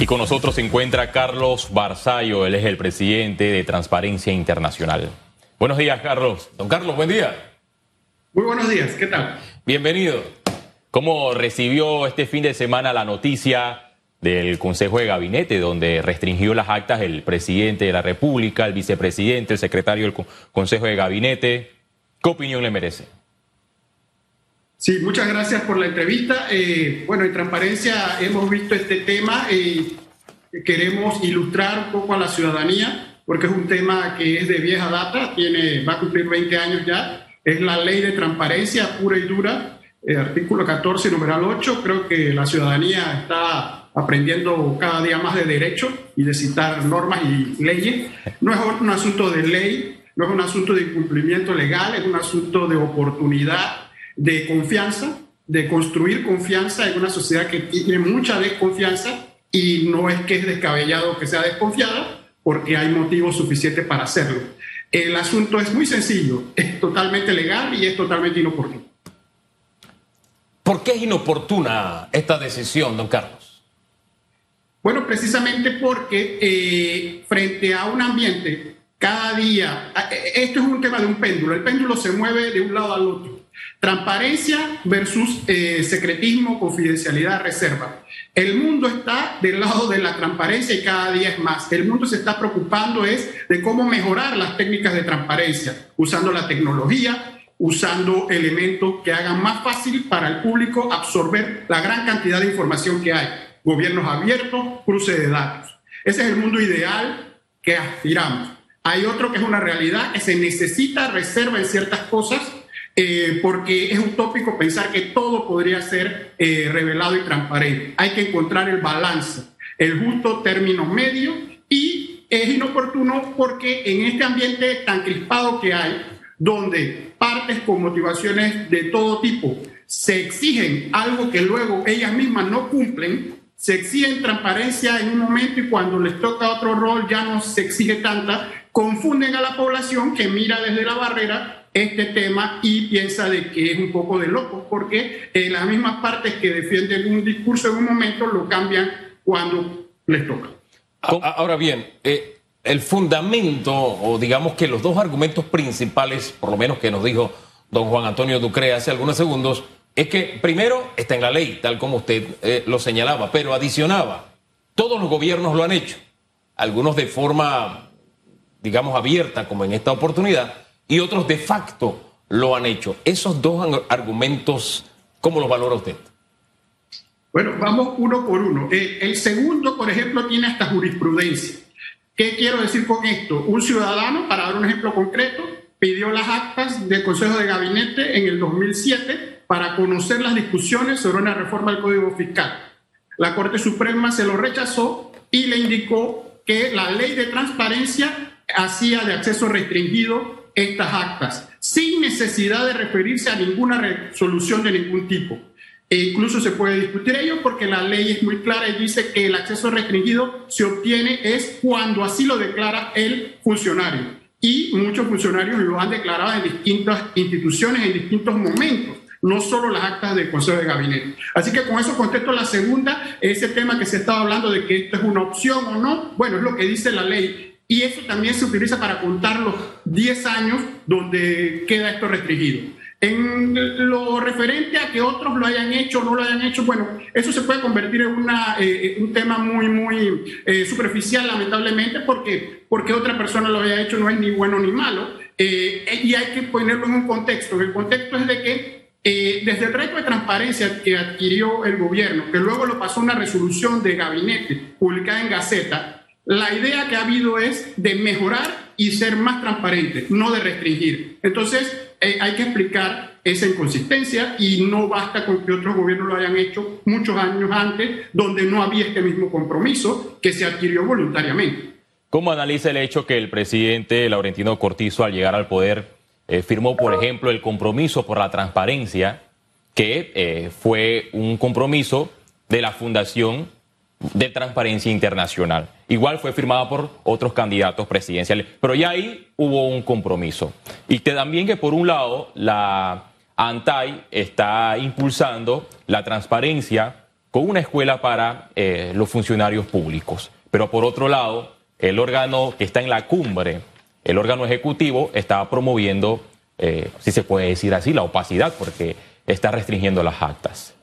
Y con nosotros se encuentra Carlos Barzallo, él es el presidente de Transparencia Internacional. Buenos días, Carlos. Don Carlos, buen día. Muy buenos días, ¿qué tal? Bienvenido. ¿Cómo recibió este fin de semana la noticia del Consejo de Gabinete, donde restringió las actas el presidente de la República, el vicepresidente, el secretario del Consejo de Gabinete? ¿Qué opinión le merece? Sí, muchas gracias por la entrevista. Eh, bueno, en transparencia hemos visto este tema y queremos ilustrar un poco a la ciudadanía, porque es un tema que es de vieja data, tiene, va a cumplir 20 años ya. Es la ley de transparencia pura y dura, eh, artículo 14, numeral 8. Creo que la ciudadanía está aprendiendo cada día más de derecho y de citar normas y leyes. No es un asunto de ley, no es un asunto de incumplimiento legal, es un asunto de oportunidad de confianza, de construir confianza en una sociedad que tiene mucha desconfianza y no es que es descabellado que sea desconfiada porque hay motivos suficientes para hacerlo. El asunto es muy sencillo, es totalmente legal y es totalmente inoportuno. ¿Por qué es inoportuna esta decisión, don Carlos? Bueno, precisamente porque eh, frente a un ambiente cada día, eh, esto es un tema de un péndulo, el péndulo se mueve de un lado al otro. Transparencia versus eh, secretismo, confidencialidad, reserva. El mundo está del lado de la transparencia y cada día es más. El mundo se está preocupando es de cómo mejorar las técnicas de transparencia, usando la tecnología, usando elementos que hagan más fácil para el público absorber la gran cantidad de información que hay. Gobiernos abiertos, cruce de datos. Ese es el mundo ideal que aspiramos. Hay otro que es una realidad, que se necesita reserva en ciertas cosas eh, porque es utópico pensar que todo podría ser eh, revelado y transparente. Hay que encontrar el balance, el justo término medio y es inoportuno porque en este ambiente tan crispado que hay, donde partes con motivaciones de todo tipo se exigen algo que luego ellas mismas no cumplen, se exigen transparencia en un momento y cuando les toca otro rol ya no se exige tanta, confunden a la población que mira desde la barrera este tema y piensa de que es un poco de loco, porque eh, las mismas partes que defienden un discurso en un momento lo cambian cuando les toca. Ahora bien, eh, el fundamento, o digamos que los dos argumentos principales, por lo menos que nos dijo don Juan Antonio Ducre hace algunos segundos, es que primero está en la ley, tal como usted eh, lo señalaba, pero adicionaba, todos los gobiernos lo han hecho, algunos de forma, digamos, abierta, como en esta oportunidad, y otros de facto lo han hecho. Esos dos argumentos, ¿cómo los valora usted? Bueno, vamos uno por uno. Eh, el, segundo, por ejemplo, tiene hasta jurisprudencia. ¿Qué quiero decir con esto? Un ciudadano, para dar un ejemplo concreto, pidió las actas del Consejo de Gabinete en el 2007 para conocer las discusiones sobre una reforma del Código Fiscal. La Corte Suprema se lo rechazó y le indicó que la ley de transparencia hacía de acceso restringido estas actas sin necesidad de referirse a ninguna resolución de ningún tipo. E incluso se puede discutir ello porque la ley es muy clara y dice que el acceso restringido se obtiene es cuando así lo declara el funcionario. Y muchos funcionarios lo han declarado en distintas instituciones en distintos momentos no solo las actas del Consejo de Gabinete. Así que con eso contesto la segunda, ese tema que se estaba hablando de que esto es una opción o no, bueno, es lo que dice la ley y eso también se utiliza para contar los 10 años donde queda esto restringido. En lo referente a que otros lo hayan hecho o no lo hayan hecho, bueno, eso se puede convertir en una, eh, un tema muy, muy eh, superficial, lamentablemente, porque, porque otra persona lo haya hecho no es ni bueno ni malo. Eh, y hay que ponerlo en un contexto. El contexto es de que desde el reto de transparencia que adquirió el gobierno, que luego lo pasó una resolución de gabinete publicada en Gaceta, la idea que ha habido es de mejorar y ser más transparente, no de restringir. Entonces, eh, hay que explicar esa inconsistencia y no basta con que otros gobiernos lo hayan hecho muchos años antes, donde no había este mismo compromiso que se adquirió voluntariamente. ¿Cómo analiza el hecho que el presidente Laurentino Cortizo, al llegar al poder, eh, firmó, por ejemplo, el compromiso por la transparencia, que eh, fue un compromiso de la Fundación de Transparencia Internacional. Igual fue firmada por otros candidatos presidenciales, pero ya ahí hubo un compromiso. Y que también que por un lado la ANTAI está impulsando la transparencia con una escuela para eh, los funcionarios públicos. Pero por otro lado, el órgano que está en la cumbre, el órgano ejecutivo, está promoviendo, eh, si se puede decir así, la opacidad, porque está restringiendo las actas.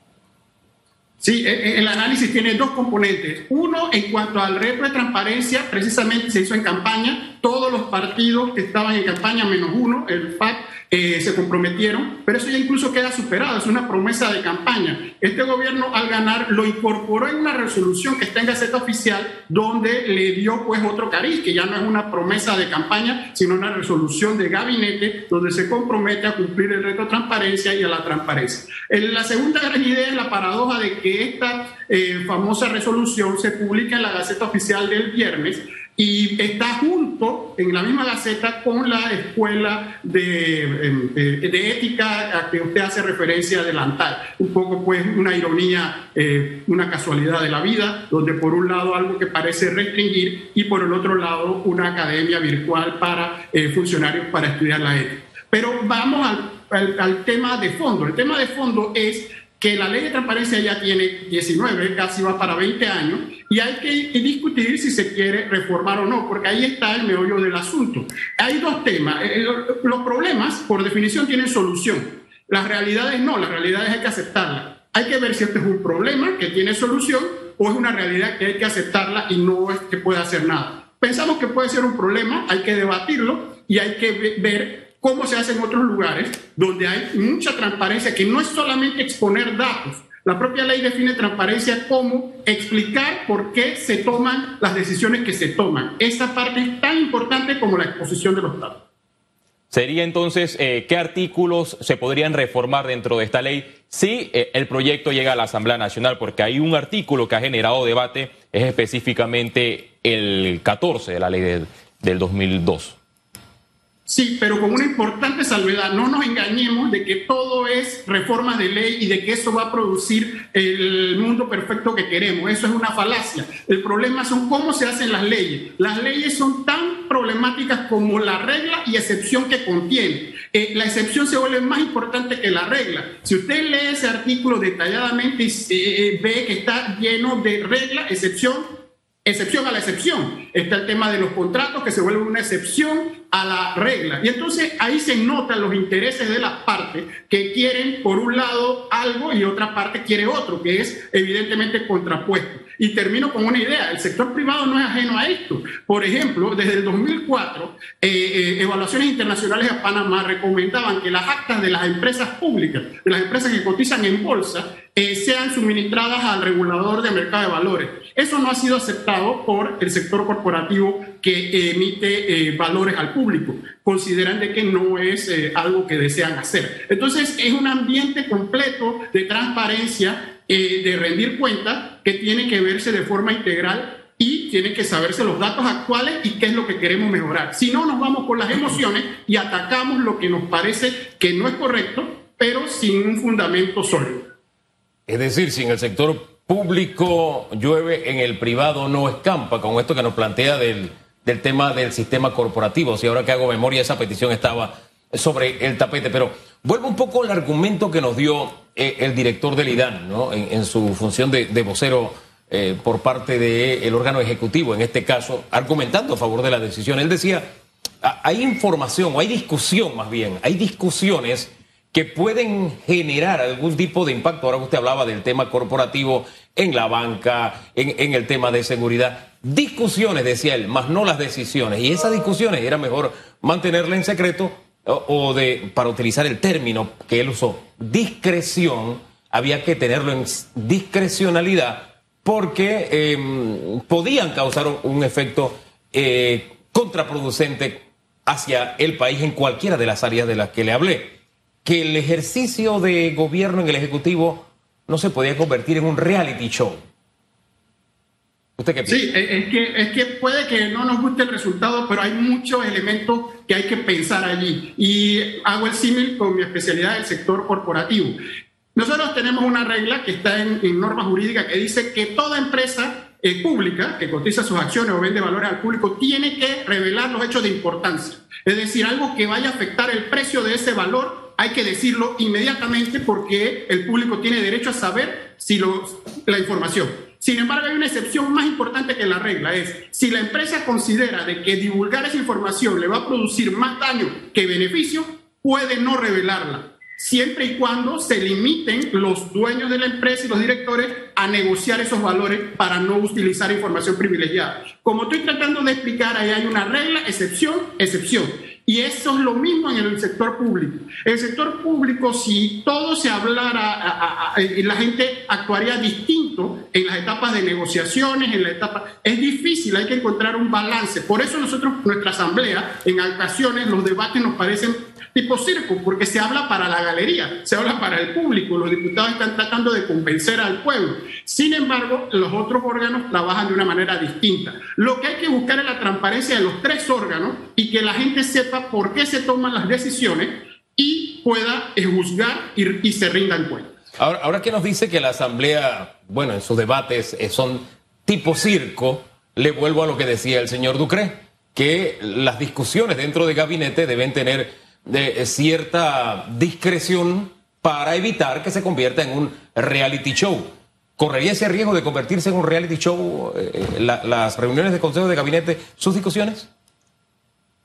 Sí, e, e, el análisis tiene dos componentes. Uno, en cuanto al reto de transparencia, precisamente se hizo en campaña. Todos los partidos que estaban en campaña, menos uno, el FAC, eh, se comprometieron, pero eso ya incluso queda superado, es una promesa de campaña. Este gobierno al ganar lo incorporó en una resolución que está en Gaceta Oficial donde le dio pues otro cariz, que ya no es una promesa de campaña, sino una resolución de gabinete donde se compromete a cumplir el reto de transparencia y a la transparencia. La segunda gran idea es la paradoja de que esta eh, famosa resolución se publica en la Gaceta Oficial del viernes y está junto en la misma gaceta con la escuela de, em, de, ética a que usted hace referencia adelantar. Un poco pues una ironía, eh, una casualidad de la vida, donde por un lado algo que parece restringir y por el otro lado una academia virtual para eh, funcionarios para estudiar la ética. Pero vamos al, al tema de fondo. El tema de fondo es que la ley de transparencia ya tiene 19, casi va para 20 años, y hay que discutir si se quiere reformar o no, porque ahí está el meollo del asunto. Hay dos temas. Eh, los problemas, por definición, tienen solución. Las realidades no, las realidades hay que aceptarlas. Hay que ver si este es un problema que tiene solución o es una realidad que hay que aceptarla y no es que pueda hacer nada. Pensamos que puede ser un problema, hay que debatirlo y hay que ver cómo se hace en otros lugares, donde hay mucha transparencia, que no es solamente exponer datos. La propia ley define transparencia como explicar por qué se toman las decisiones que se toman. Esa parte es tan importante como la exposición de los datos. Sería entonces, eh, ¿qué artículos se podrían reformar dentro de esta ley si eh, el proyecto llega a la Asamblea Nacional? Porque hay un artículo que ha generado debate, es específicamente el 14 de la ley del 2002. Sí, pero con una importante salvedad. No nos engañemos de que todo es reforma de ley y de que eso va a producir el mundo perfecto que queremos. Eso es una falacia. El problema son cómo se hacen las leyes. Las leyes son tan problemáticas como la regla y excepción que contiene. Eh, la excepción se vuelve más importante que la regla. Si usted lee ese artículo detalladamente y eh, ve que está lleno de regla, excepción, excepción a la excepción. Está el tema de los contratos que se vuelven una excepción a la regla. Y entonces ahí se notan los intereses de las partes que quieren por un lado algo y otra parte quiere otro, que es evidentemente contrapuesto. Y termino con una idea, el sector privado no es ajeno a esto. Por ejemplo, desde el 2004, eh, eh, evaluaciones internacionales a Panamá recomendaban que las actas de las empresas públicas, de las empresas que cotizan en bolsa, eh, sean suministradas al regulador de mercado de valores. Eso no ha sido aceptado por el sector corporativo que emite eh, valores al público. Consideran de que no es eh, algo que desean hacer. Entonces, es un ambiente completo de transparencia, de rendir cuentas, que tiene que verse de forma integral y tiene que saberse los datos actuales y qué es lo que queremos mejorar. Si no, nos vamos por las emociones y atacamos lo que nos parece que no es correcto, pero sin un fundamento sólido. Es decir, si en el sector público llueve, en el privado no escampa, con esto que nos plantea del, tema del sistema corporativo. Si ahora que hago memoria, esa petición estaba sobre el tapete. Pero vuelvo un poco al argumento que nos dio eh, el director del IDAN, ¿no? en, su función de, vocero eh, por parte del órgano ejecutivo, en este caso, argumentando a favor de la decisión. Él decía, hay información, o hay discusión más bien, hay discusiones que pueden generar algún tipo de impacto. Ahora usted hablaba del tema corporativo en la banca, en, el tema de seguridad. Discusiones, decía él, más no las decisiones. Y esas discusiones era mejor mantenerla en secreto o, de, para utilizar el término que él usó, discreción, había que tenerlo en discrecionalidad porque em, podían causar un, efecto eh, contraproducente hacia el país en cualquiera de las áreas de las que le hablé que el ejercicio de gobierno en el Ejecutivo no se podía convertir en un reality show. ¿Usted qué piensa? Sí, es que, es que puede que no nos guste el resultado, pero hay muchos elementos que hay que pensar allí. Y hago el símil con mi especialidad del sector corporativo. Nosotros tenemos una regla que está en, en norma jurídica que dice que toda empresa eh, pública que cotiza sus acciones o vende valores al público tiene que revelar los hechos de importancia. Es decir, algo que vaya a afectar el precio de ese valor hay que decirlo inmediatamente porque el público tiene derecho a saber si la información. Sin embargo, hay una excepción más importante que la regla, es si la empresa considera de que divulgar esa información le va a producir más daño que beneficio, puede no revelarla siempre y cuando se limiten los dueños de la empresa y los directores a negociar esos valores para no utilizar información privilegiada. Como estoy tratando de explicar, ahí hay una regla, excepción, excepción. Y eso es lo mismo en el sector público. El sector público, si todo se hablara y la gente actuaría distinto en las etapas de negociaciones, en la etapa, es difícil, hay que encontrar un balance. Por eso nosotros, nuestra asamblea, en ocasiones los debates nos parecen tipo circo, porque se habla para la galería, se habla para el público, los diputados están tratando de convencer al pueblo. Sin embargo, los otros órganos trabajan de una manera distinta. Lo que hay que buscar es la transparencia de los tres órganos y que la gente sepa por qué se toman las decisiones y pueda juzgar y, se rindan cuenta. Ahora, ahora que nos dice que la Asamblea, bueno, en sus debates eh, son tipo circo, le vuelvo a lo que decía el señor Ducré, que las discusiones dentro de gabinete deben tener de cierta discreción para evitar que se convierta en un reality show. ¿Correría ese riesgo de convertirse en un reality show eh, las reuniones de consejo de gabinete, sus discusiones?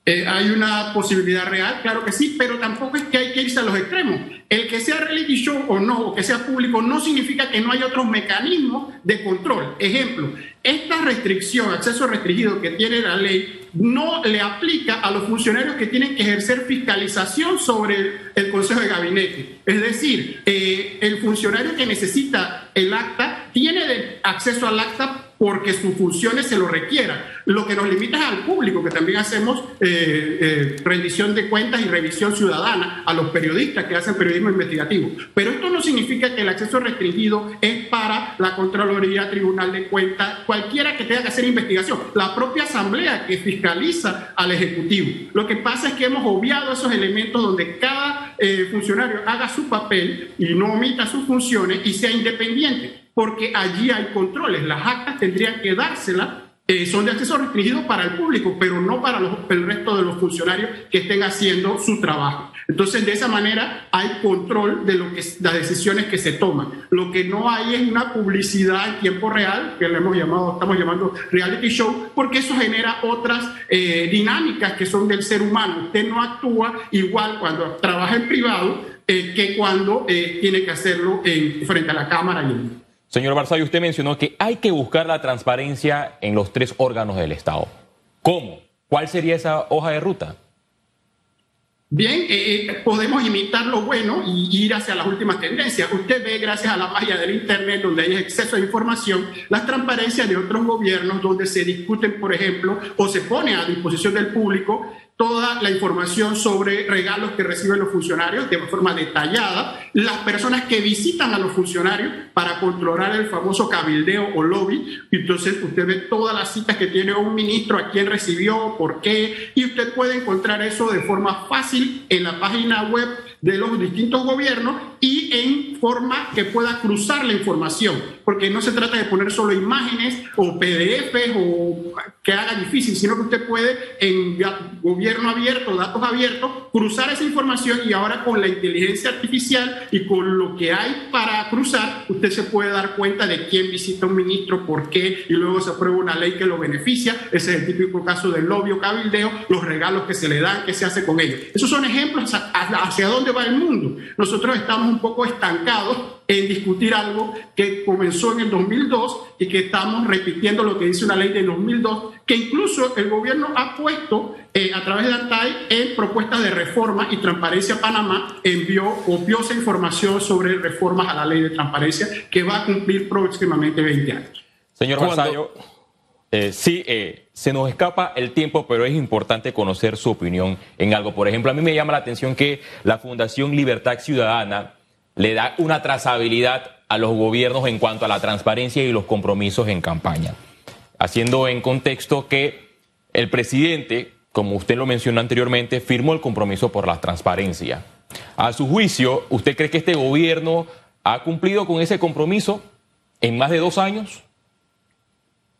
Eh, hay una posibilidad real, claro que sí, pero tampoco es que hay que irse a los extremos. El que sea reality show o no, o que sea público, no significa que no haya otros mecanismos de control. Ejemplo, esta restricción, acceso restringido que tiene la ley, no le aplica a los funcionarios que tienen que ejercer fiscalización sobre el, Consejo de Gabinete. Es decir, eh, el funcionario que necesita el acta tiene acceso al acta porque sus funciones se lo requieran. Lo que nos limita es al público, que también hacemos eh, eh, rendición de cuentas y revisión ciudadana a los periodistas que hacen periodismo investigativo. Pero esto no significa que el acceso restringido es para la Contraloría, Tribunal de Cuentas, cualquiera que tenga que hacer investigación. La propia Asamblea que fiscaliza al Ejecutivo. Lo que pasa es que hemos obviado esos elementos donde cada eh, funcionario haga su papel y no omita sus funciones y sea independiente porque allí hay controles. Las actas tendrían que dárselas, eh, son de acceso restringido para el público, pero no para el resto de los funcionarios que estén haciendo su trabajo. Entonces, de esa manera hay control de lo que, las decisiones que se toman. Lo que no hay es una publicidad en tiempo real, que le hemos llamado, estamos llamando reality show, porque eso genera otras eh, dinámicas que son del ser humano. Usted no actúa igual cuando trabaja en privado eh, que cuando tiene que hacerlo en, frente a la cámara y en Señor Barzay, usted mencionó que hay que buscar la transparencia en los tres órganos del Estado. ¿Cómo? ¿Cuál sería esa hoja de ruta? Bien, eh, eh, podemos imitar lo bueno y ir hacia las últimas tendencias. Usted ve, gracias a la magia del Internet, donde hay exceso de información, las transparencias de otros gobiernos, donde se discuten, por ejemplo, o se pone a disposición del público toda la información sobre regalos que reciben los funcionarios de forma detallada, las personas que visitan a los funcionarios para controlar el famoso cabildeo o lobby. Entonces usted ve todas las citas que tiene un ministro, a quién recibió, por qué, y usted puede encontrar eso de forma fácil en la página web de los distintos gobiernos y en forma que pueda cruzar la información, porque no se trata de poner solo imágenes o PDFs o que haga difícil, sino que usted puede en gobierno abierto, datos abiertos, cruzar esa información y ahora con la inteligencia artificial y con lo que hay para cruzar, usted se puede dar cuenta de quién visita un ministro, por qué, y luego se aprueba una ley que lo beneficia. Ese es el típico caso del lobby o cabildeo, los regalos que se le dan, qué se hace con ellos. Esos son ejemplos hacia dónde va el mundo. Nosotros estamos un poco estancados en discutir algo que comenzó en el 2002 y que estamos repitiendo lo que dice una ley de 2002, que incluso el gobierno ha puesto eh, a través de ANTAI en propuestas de reforma y transparencia Panamá envió o esa información sobre reformas a la ley de transparencia que va a cumplir próximamente 20 años. Señor Vasallo, eh, sí, eh, se nos escapa el tiempo, pero es importante conocer su opinión en algo. Por ejemplo, a mí me llama la atención que la Fundación Libertad Ciudadana le da una trazabilidad a los gobiernos en cuanto a la transparencia y los compromisos en campaña, haciendo en contexto que el presidente, como usted lo mencionó anteriormente, firmó el compromiso por la transparencia. A su juicio, ¿usted cree que este gobierno ha cumplido con ese compromiso en más de dos años?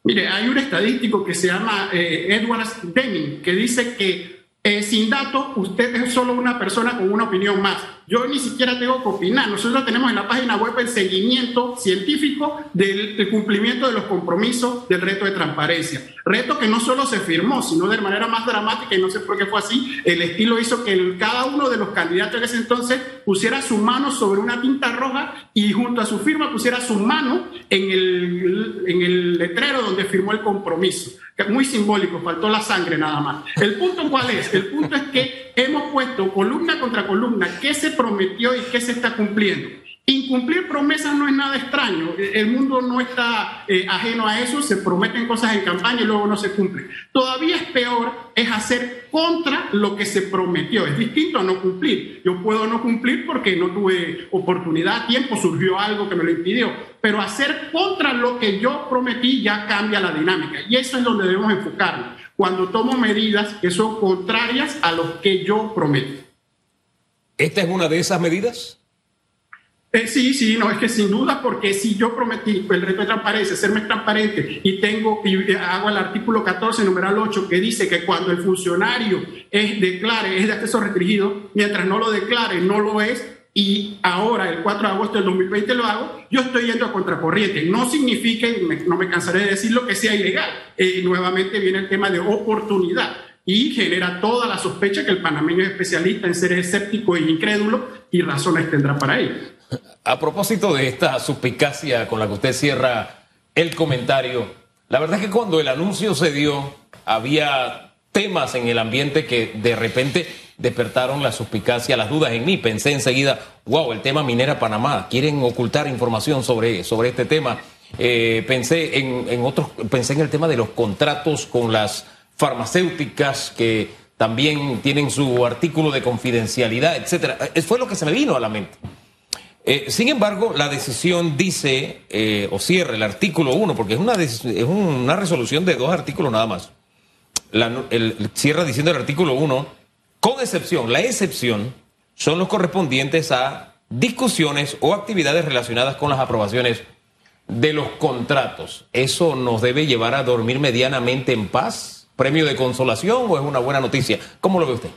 Mire, hay un estadístico que se llama eh, Edward Deming que dice que eh, sin datos usted es solo una persona con una opinión más. Yo ni siquiera tengo que opinar. Nosotros tenemos en la página web el seguimiento científico del, cumplimiento de los compromisos del reto de transparencia. Reto que no solo se firmó, sino de manera más dramática, y no sé por qué fue así, el estilo hizo que cada uno de los candidatos en ese entonces pusiera su mano sobre una tinta roja y junto a su firma pusiera su mano en el, en el letrero donde firmó el compromiso muy simbólico, faltó la sangre nada más. El punto cuál es? El punto es que hemos puesto columna contra columna qué se prometió y qué se está cumpliendo. Incumplir promesas no es nada extraño. El mundo no está eh, ajeno a eso. Se prometen cosas en campaña y luego no se cumplen. Todavía es peor es hacer contra lo que se prometió. Es distinto a no cumplir. Yo puedo no cumplir porque no tuve oportunidad, tiempo, surgió algo que me lo impidió. Pero hacer contra lo que yo prometí ya cambia la dinámica. Y eso es donde debemos enfocarnos. Cuando tomo medidas que son contrarias a lo que yo prometí. ¿Esta es una de esas medidas? Eh, sí, sí, no, es que sin duda, porque si yo prometí el reto de transparencia, serme transparente y tengo y eh, hago el artículo 14, numeral 8, que dice que cuando el funcionario es, declare, es de acceso restringido, mientras no lo declare, no lo es, y ahora, el 4 de agosto del 2020 lo hago, yo estoy yendo a contracorriente. No significa, no me cansaré de decirlo, que sea ilegal. Eh, nuevamente viene el tema de oportunidad y genera toda la sospecha que el panameño es especialista en ser escéptico e incrédulo y razones tendrá para ello. A propósito de esta suspicacia con la que usted cierra el comentario, la verdad es que cuando el anuncio se dio, había temas en el ambiente que de repente despertaron la suspicacia, las dudas en mí. Pensé enseguida, wow, el tema Minera Panamá, quieren ocultar información sobre, sobre este tema. Eh, pensé en, en otros, pensé en el tema de los contratos con las farmacéuticas que también tienen su artículo de confidencialidad, etcétera. Fue lo que se me vino a la mente. Eh, sin embargo, la decisión dice, eh, o cierra el artículo 1, porque es una, es una resolución de dos artículos nada más. cierra diciendo el artículo 1, con excepción, la excepción son los correspondientes a discusiones o actividades relacionadas con las aprobaciones de los contratos. ¿Eso nos debe llevar a dormir medianamente en paz? ¿Premio de consolación o es una buena noticia? ¿Cómo lo ve usted?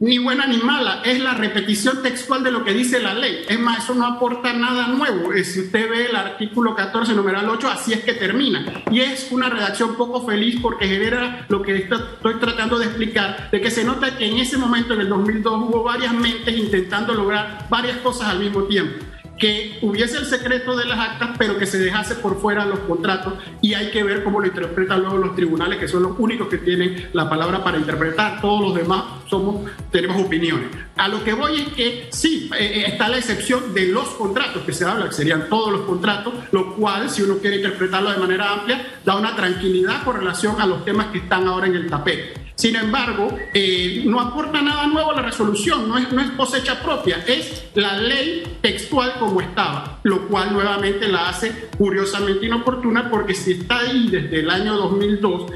ni buena ni mala, es la repetición textual de lo que dice la ley. Es más, eso no aporta nada nuevo. Si usted ve el artículo 14, numeral 8, así es que termina. Y es una redacción poco feliz porque genera lo que estoy tratando de explicar, de que se nota que en ese momento, en el 2002, hubo varias mentes intentando lograr varias cosas al mismo tiempo que hubiese el secreto de las actas, pero que se dejase por fuera los contratos y hay que ver cómo lo interpretan luego los tribunales, que son los únicos que tienen la palabra para interpretar. Todos los demás somos, tenemos opiniones. A lo que voy es que sí, eh, eh, está la excepción de los contratos que se habla, que serían todos los contratos, lo cual, si uno quiere interpretarlo de manera amplia, da una tranquilidad con relación a los temas que están ahora en el tapete. Sin embargo, eh, no aporta nada nuevo a la resolución, no es, no es cosecha propia, es la ley textual como estaba, lo cual nuevamente la hace curiosamente inoportuna porque si está ahí desde el año 2002,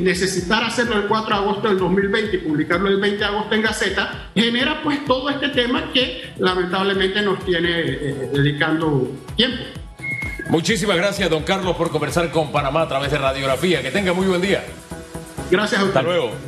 necesitar hacerlo el 4 de agosto del 2020 y publicarlo el 20 de agosto en Gaceta, genera pues todo este tema que lamentablemente nos tiene eh, dedicando tiempo. Muchísimas gracias, don Carlos, por conversar con Panamá a través de radiografía. Que tenga muy buen día. Gracias a usted. Hasta luego.